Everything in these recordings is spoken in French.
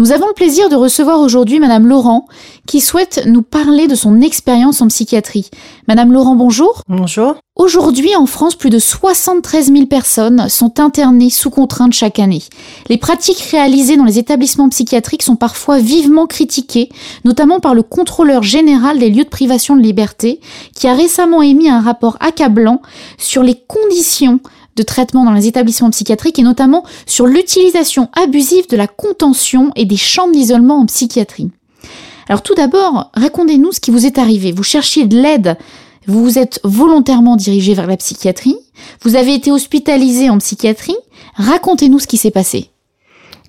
Nous avons le plaisir de recevoir aujourd'hui Madame Laurent, qui souhaite nous parler de son expérience en psychiatrie. Madame Laurent, bonjour. Bonjour. Aujourd'hui, en France, plus de 73 000 personnes sont internées sous contrainte chaque année. Les pratiques réalisées dans les établissements psychiatriques sont parfois vivement critiquées, notamment par le contrôleur général des lieux de privation de liberté, qui a récemment émis un rapport accablant sur les conditions de traitement dans les établissements psychiatriques et notamment sur l'utilisation abusive de la contention et des chambres d'isolement en psychiatrie. Alors tout d'abord, racontez-nous ce qui vous est arrivé. Vous cherchiez de l'aide, vous vous êtes volontairement dirigé vers la psychiatrie, vous avez été hospitalisé en psychiatrie. Racontez-nous ce qui s'est passé.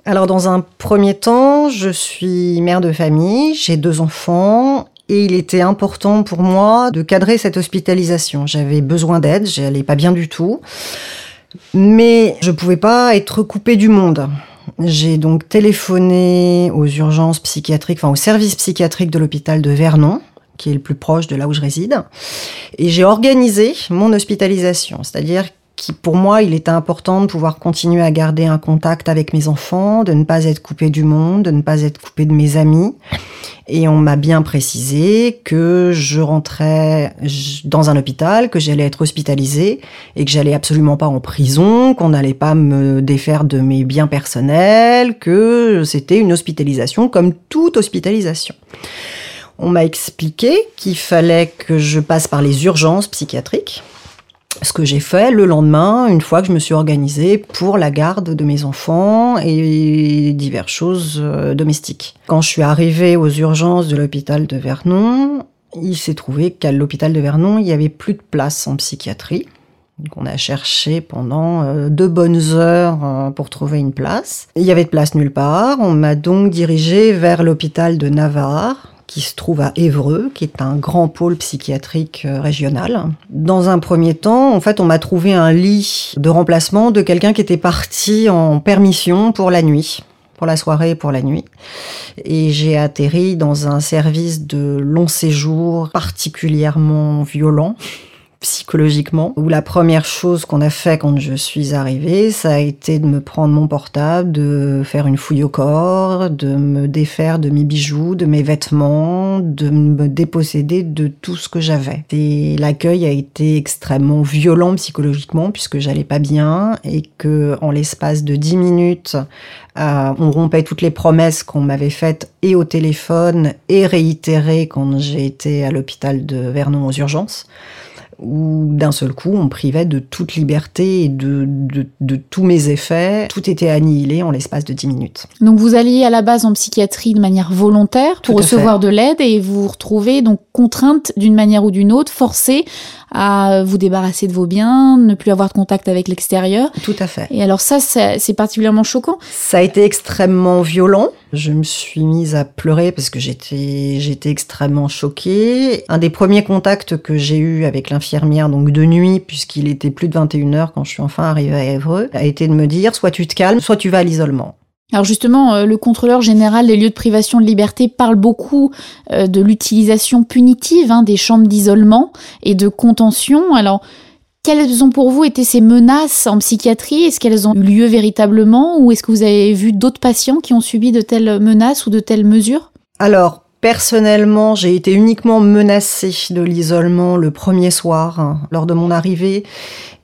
Alors dans un premier temps, je suis mère de famille, j'ai deux enfants et il était important pour moi de cadrer cette hospitalisation. J'avais besoin d'aide, j'allais pas bien du tout, mais je pouvais pas être coupée du monde. J'ai donc téléphoné aux urgences psychiatriques, enfin au service psychiatrique de l'hôpital de Vernon, qui est le plus proche de là où je réside, et j'ai organisé mon hospitalisation, c'est-à-dire pour moi, il était important de pouvoir continuer à garder un contact avec mes enfants, de ne pas être coupé du monde, de ne pas être coupé de mes amis. Et on m'a bien précisé que je rentrais dans un hôpital, que j'allais être hospitalisée et que j'allais absolument pas en prison, qu'on n'allait pas me défaire de mes biens personnels, que c'était une hospitalisation comme toute hospitalisation. On m'a expliqué qu'il fallait que je passe par les urgences psychiatriques ce que j'ai fait le lendemain, une fois que je me suis organisée pour la garde de mes enfants et diverses choses euh, domestiques. Quand je suis arrivée aux urgences de l'hôpital de Vernon, il s'est trouvé qu'à l'hôpital de Vernon, il n'y avait plus de place en psychiatrie. Donc on a cherché pendant euh, deux bonnes heures euh, pour trouver une place. Il y avait de place nulle part. On m'a donc dirigée vers l'hôpital de Navarre, qui se trouve à Évreux, qui est un grand pôle psychiatrique euh, régional. Dans un premier temps, en fait, on m'a trouvé un lit de remplacement de quelqu'un qui était parti en permission pour la nuit pour la soirée et pour la nuit. Et j'ai atterri dans un service de long séjour particulièrement violent psychologiquement, où la première chose qu'on a fait quand je suis arrivée, ça a été de me prendre mon portable, de faire une fouille au corps, de me défaire de mes bijoux, de mes vêtements, de me déposséder de tout ce que j'avais. Et l'accueil a été extrêmement violent psychologiquement puisque j'allais pas bien et que en l'espace de dix minutes, euh, on rompait toutes les promesses qu'on m'avait faites et au téléphone et réitérées quand j'ai été à l'hôpital de Vernon aux urgences où d'un seul coup on privait de toute liberté et de, de, tous mes effets. Tout était annihilé en l'espace de 10 minutes. Donc vous alliez à la base en psychiatrie de manière volontaire pour recevoir de l'aide et vous vous retrouvez donc contrainte d'une manière ou d'une autre, forcée à vous débarrasser de vos biens, ne plus avoir de contact avec l'extérieur. Tout à fait. Et alors ça, c'est particulièrement choquant. Ça a été extrêmement violent. Je me suis mise à pleurer parce que j'étais j'étais extrêmement choquée. Un des premiers contacts que j'ai eu avec l'infirmière, donc de nuit, puisqu'il était plus de 21 heures quand je suis enfin arrivée à Évreux, a été de me dire soit tu te calmes, soit tu vas à l'isolement. Alors justement, euh, le contrôleur général des lieux de privation de liberté parle beaucoup euh, de l'utilisation punitive hein, des chambres d'isolement et de contention. Alors, quelles ont pour vous été ces menaces en psychiatrie? Est-ce qu'elles ont eu lieu véritablement? Ou est-ce que vous avez vu d'autres patients qui ont subi de telles menaces ou de telles mesures? Alors, Personnellement, j'ai été uniquement menacée de l'isolement le premier soir hein, lors de mon arrivée.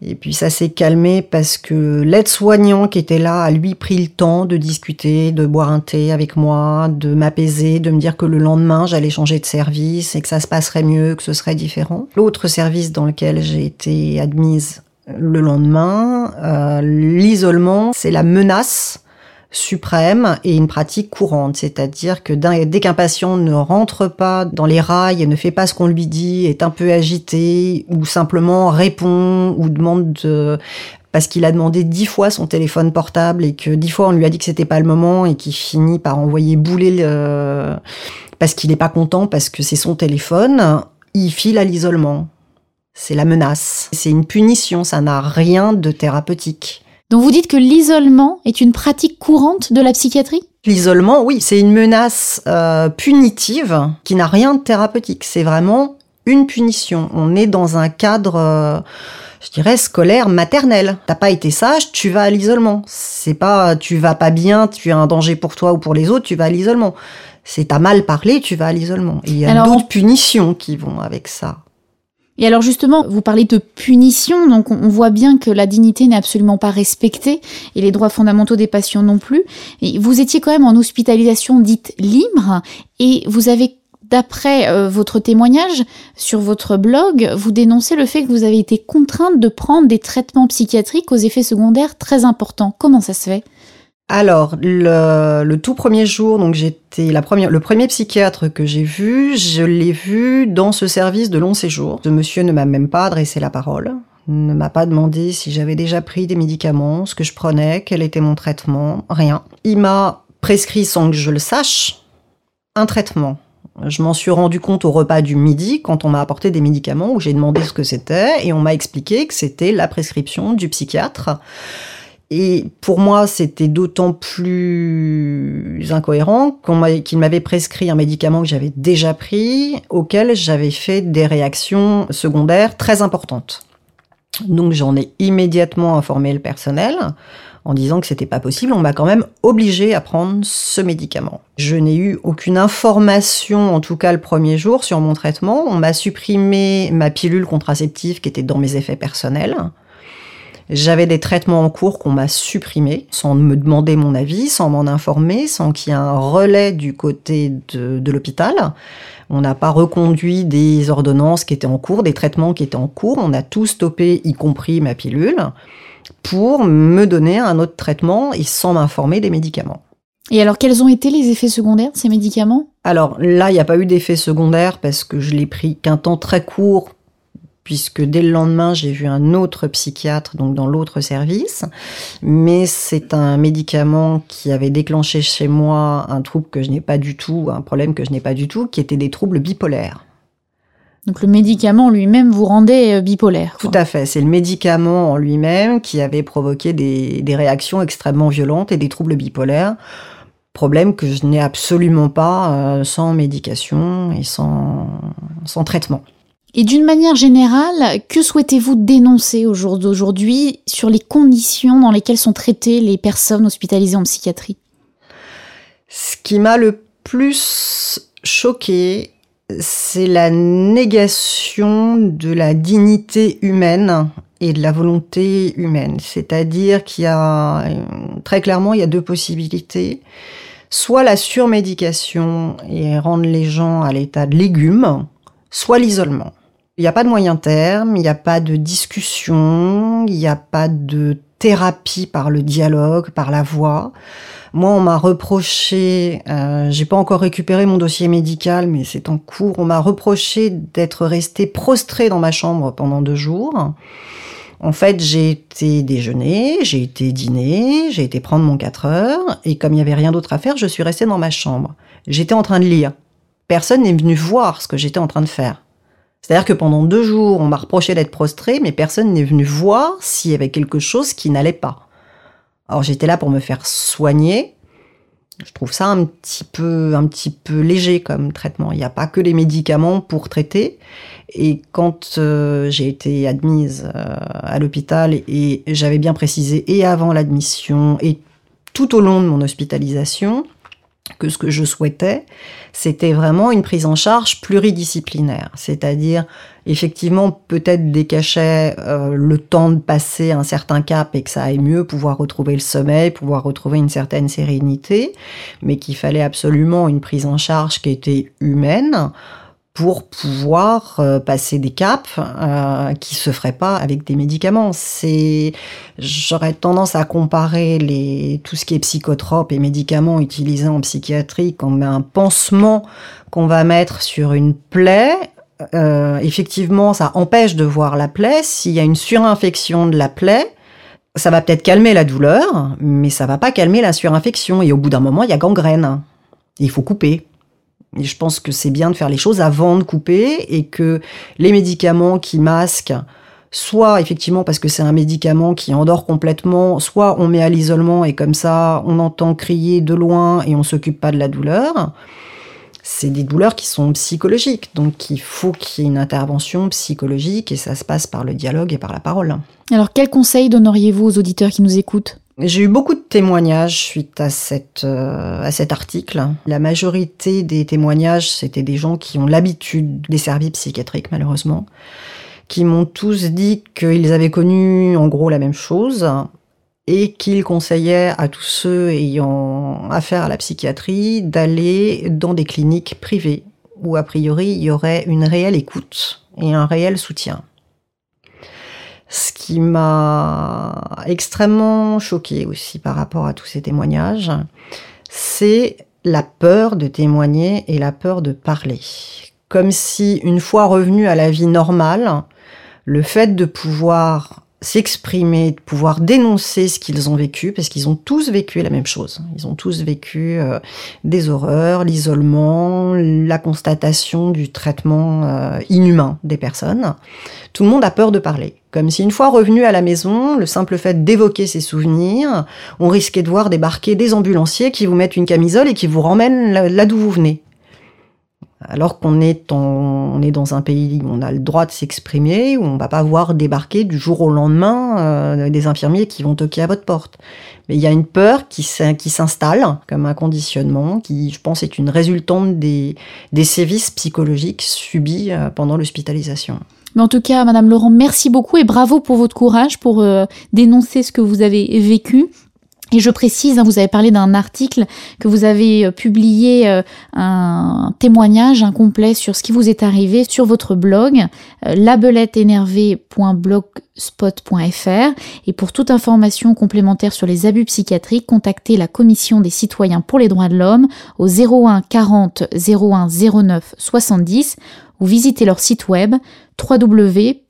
Et puis ça s'est calmé parce que l'aide-soignant qui était là a lui pris le temps de discuter, de boire un thé avec moi, de m'apaiser, de me dire que le lendemain j'allais changer de service et que ça se passerait mieux, que ce serait différent. L'autre service dans lequel j'ai été admise le lendemain, euh, l'isolement, c'est la menace suprême et une pratique courante, c'est-à-dire que dès qu'un patient ne rentre pas dans les rails et ne fait pas ce qu'on lui dit, est un peu agité ou simplement répond ou demande parce qu'il a demandé dix fois son téléphone portable et que dix fois on lui a dit que c'était pas le moment et qu'il finit par envoyer bouler le... parce qu'il n'est pas content parce que c'est son téléphone, il file à l'isolement. C'est la menace. C'est une punition, ça n'a rien de thérapeutique. Donc vous dites que l'isolement est une pratique courante de la psychiatrie? L'isolement, oui, c'est une menace euh, punitive qui n'a rien de thérapeutique. C'est vraiment une punition. On est dans un cadre, euh, je dirais scolaire maternelle. T'as pas été sage, tu vas à l'isolement. C'est pas tu vas pas bien, tu as un danger pour toi ou pour les autres, tu vas à l'isolement. C'est t'as mal parlé, tu vas à l'isolement. Il y a d'autres punitions qui vont avec ça. Et alors justement, vous parlez de punition, donc on voit bien que la dignité n'est absolument pas respectée et les droits fondamentaux des patients non plus. Vous étiez quand même en hospitalisation dite libre et vous avez D'après euh, votre témoignage sur votre blog, vous dénoncez le fait que vous avez été contrainte de prendre des traitements psychiatriques aux effets secondaires très importants. Comment ça se fait? Alors, le, tout premier jour, donc j'étais la première, le premier psychiatre que j'ai vu, je l'ai vu dans ce service de long séjour. Ce monsieur ne m'a même pas adressé la parole, ne m'a pas demandé si j'avais déjà pris des médicaments, ce que je prenais, quel était mon traitement, rien. Il m'a prescrit sans que je le sache un traitement je m'en suis rendu compte au repas du midi quand on m'a apporté des médicaments où j'ai demandé ce que c'était et on m'a expliqué que c'était la prescription du psychiatre. Et pour moi, c'était d'autant plus incohérent qu'il m'avait prescrit un médicament que j'avais déjà pris, auquel j'avais fait des réactions secondaires très importantes. Donc j'en ai immédiatement informé le personnel en disant que c'était pas possible, on m'a quand même obligé à prendre ce médicament. Je n'ai eu aucune information, en tout cas le premier jour, sur mon traitement. On m'a supprimé ma pilule contraceptive qui était dans mes effets personnels. J'avais des traitements en cours qu'on m'a supprimés, sans me demander mon avis, sans m'en informer, sans qu'il y ait un relais du côté de, de l'hôpital. On n'a pas reconduit des ordonnances qui étaient en cours, des traitements qui étaient en cours. On a tout stoppé, y compris ma pilule pour me donner un autre traitement et sans m'informer des médicaments. Et alors, quels ont été les effets secondaires de ces médicaments? Alors là, il n'y a pas eu d'effet secondaire parce que je l'ai pris qu'un temps très court, puisque dès le lendemain, j'ai vu un autre psychiatre, donc dans l'autre service. Mais c'est un médicament qui avait déclenché chez moi un trouble que je n'ai pas du tout, un problème que je n'ai pas du tout, qui était des troubles bipolaires. Donc le médicament lui-même vous rendait euh, bipolaire. Tout à fait. C'est le médicament en lui-même qui avait provoqué des, réactions extrêmement violentes et des troubles bipolaires. Problème que je n'ai absolument pas euh, sans médication et sans, sans traitement. Et d'une manière générale, que souhaitez-vous dénoncer au jour d'aujourd'hui sur les conditions dans lesquelles sont traitées les personnes hospitalisées en psychiatrie? Ce qui m'a le plus choqué, c'est la négation de la dignité humaine et de la volonté humaine. C'est-à-dire qu'il y a, très clairement, il y a deux possibilités. Soit la surmédication et rendre les gens à l'état de légumes, soit l'isolement. Il n'y a pas de moyen terme, il n'y a pas de discussion, il n'y a pas de thérapie par le dialogue, par la voix. Moi, on m'a reproché, euh, j'ai pas encore récupéré mon dossier médical, mais c'est en cours. On m'a reproché d'être resté prostré dans ma chambre pendant deux jours. En fait, j'ai été déjeuner, j'ai été dîner, j'ai été prendre mon 4 heures, et comme il n'y avait rien d'autre à faire, je suis restée dans ma chambre. J'étais en train de lire. Personne n'est venu voir ce que j'étais en train de faire. C'est-à-dire que pendant deux jours, on m'a reproché d'être prostré, mais personne n'est venu voir s'il y avait quelque chose qui n'allait pas. Alors j'étais là pour me faire soigner. Je trouve ça un petit peu, un petit peu léger comme traitement. Il n'y a pas que les médicaments pour traiter. Et quand euh, j'ai été admise euh, à l'hôpital et j'avais bien précisé et avant l'admission et tout au long de mon hospitalisation que ce que je souhaitais, c'était vraiment une prise en charge pluridisciplinaire, c'est-à-dire effectivement peut-être des cachets, euh, le temps de passer un certain cap et que ça aille mieux, pouvoir retrouver le sommeil, pouvoir retrouver une certaine sérénité, mais qu'il fallait absolument une prise en charge qui était humaine pour pouvoir euh, passer des caps euh, qui se feraient pas avec des médicaments. C'est, j'aurais tendance à comparer les tout ce qui est psychotrope et médicaments utilisés en psychiatrie comme un pansement qu'on va mettre sur une plaie. Euh, effectivement, ça empêche de voir la plaie. S'il y a une surinfection de la plaie, ça va peut-être calmer la douleur, mais ça va pas calmer la surinfection. Et au bout d'un moment, il y a gangrène. Il faut couper. Je pense que c'est bien de faire les choses avant de couper et que les médicaments qui masquent, soit effectivement parce que c'est un médicament qui endort complètement, soit on met à l'isolement et comme ça on entend crier de loin et on s'occupe pas de la douleur. c'est des douleurs qui sont psychologiques. Donc il faut qu'il y ait une intervention psychologique et ça se passe par le dialogue et par la parole. Alors quels conseils donneriez-vous aux auditeurs qui nous écoutent? J'ai eu beaucoup de témoignages suite euh, à cet article. La majorité des témoignages, c'était des gens qui ont l'habitude des services psychiatriques, malheureusement, qui m'ont tous dit qu'ils avaient connu en gros la même chose et qu'ils conseillaient à tous ceux ayant affaire à la psychiatrie d'aller dans des cliniques privées où a priori il y aurait une réelle écoute et un réel soutien. Ce qui m'a extrêmement choqué aussi par rapport à tous ces témoignages, c'est la peur de témoigner et la peur de parler. Comme si, une fois revenu à la vie normale, le fait de pouvoir s'exprimer, de pouvoir dénoncer ce qu'ils ont vécu, parce qu'ils ont tous vécu la même chose. Ils ont tous vécu euh, des horreurs, l'isolement, la constatation du traitement euh, inhumain des personnes. Tout le monde a peur de parler. Comme si une fois revenu à la maison, le simple fait d'évoquer ses souvenirs, on risquait de voir débarquer des ambulanciers qui vous mettent une camisole et qui vous ramènent là d'où vous venez alors qu'on est, on est dans un pays où on a le droit de s'exprimer, où on va pas voir débarquer du jour au lendemain euh, des infirmiers qui vont toquer à votre porte. Mais il y a une peur qui, s'installe comme un conditionnement, qui, je pense, est une résultante des, des sévices psychologiques subis euh, pendant l'hospitalisation. Mais en tout cas, Madame Laurent, merci beaucoup et bravo pour votre courage pour euh, dénoncer ce que vous avez vécu et je précise, hein, vous avez parlé d'un article que vous avez euh, publié, euh, un témoignage incomplet sur ce qui vous est arrivé sur votre blog, euh, labeletteénervée.blogspot.fr. Et pour toute information complémentaire sur les abus psychiatriques, contactez la Commission des citoyens pour les droits de l'homme au 01 40 01 09 70 ou visitez leur site web www.ccdh.fr.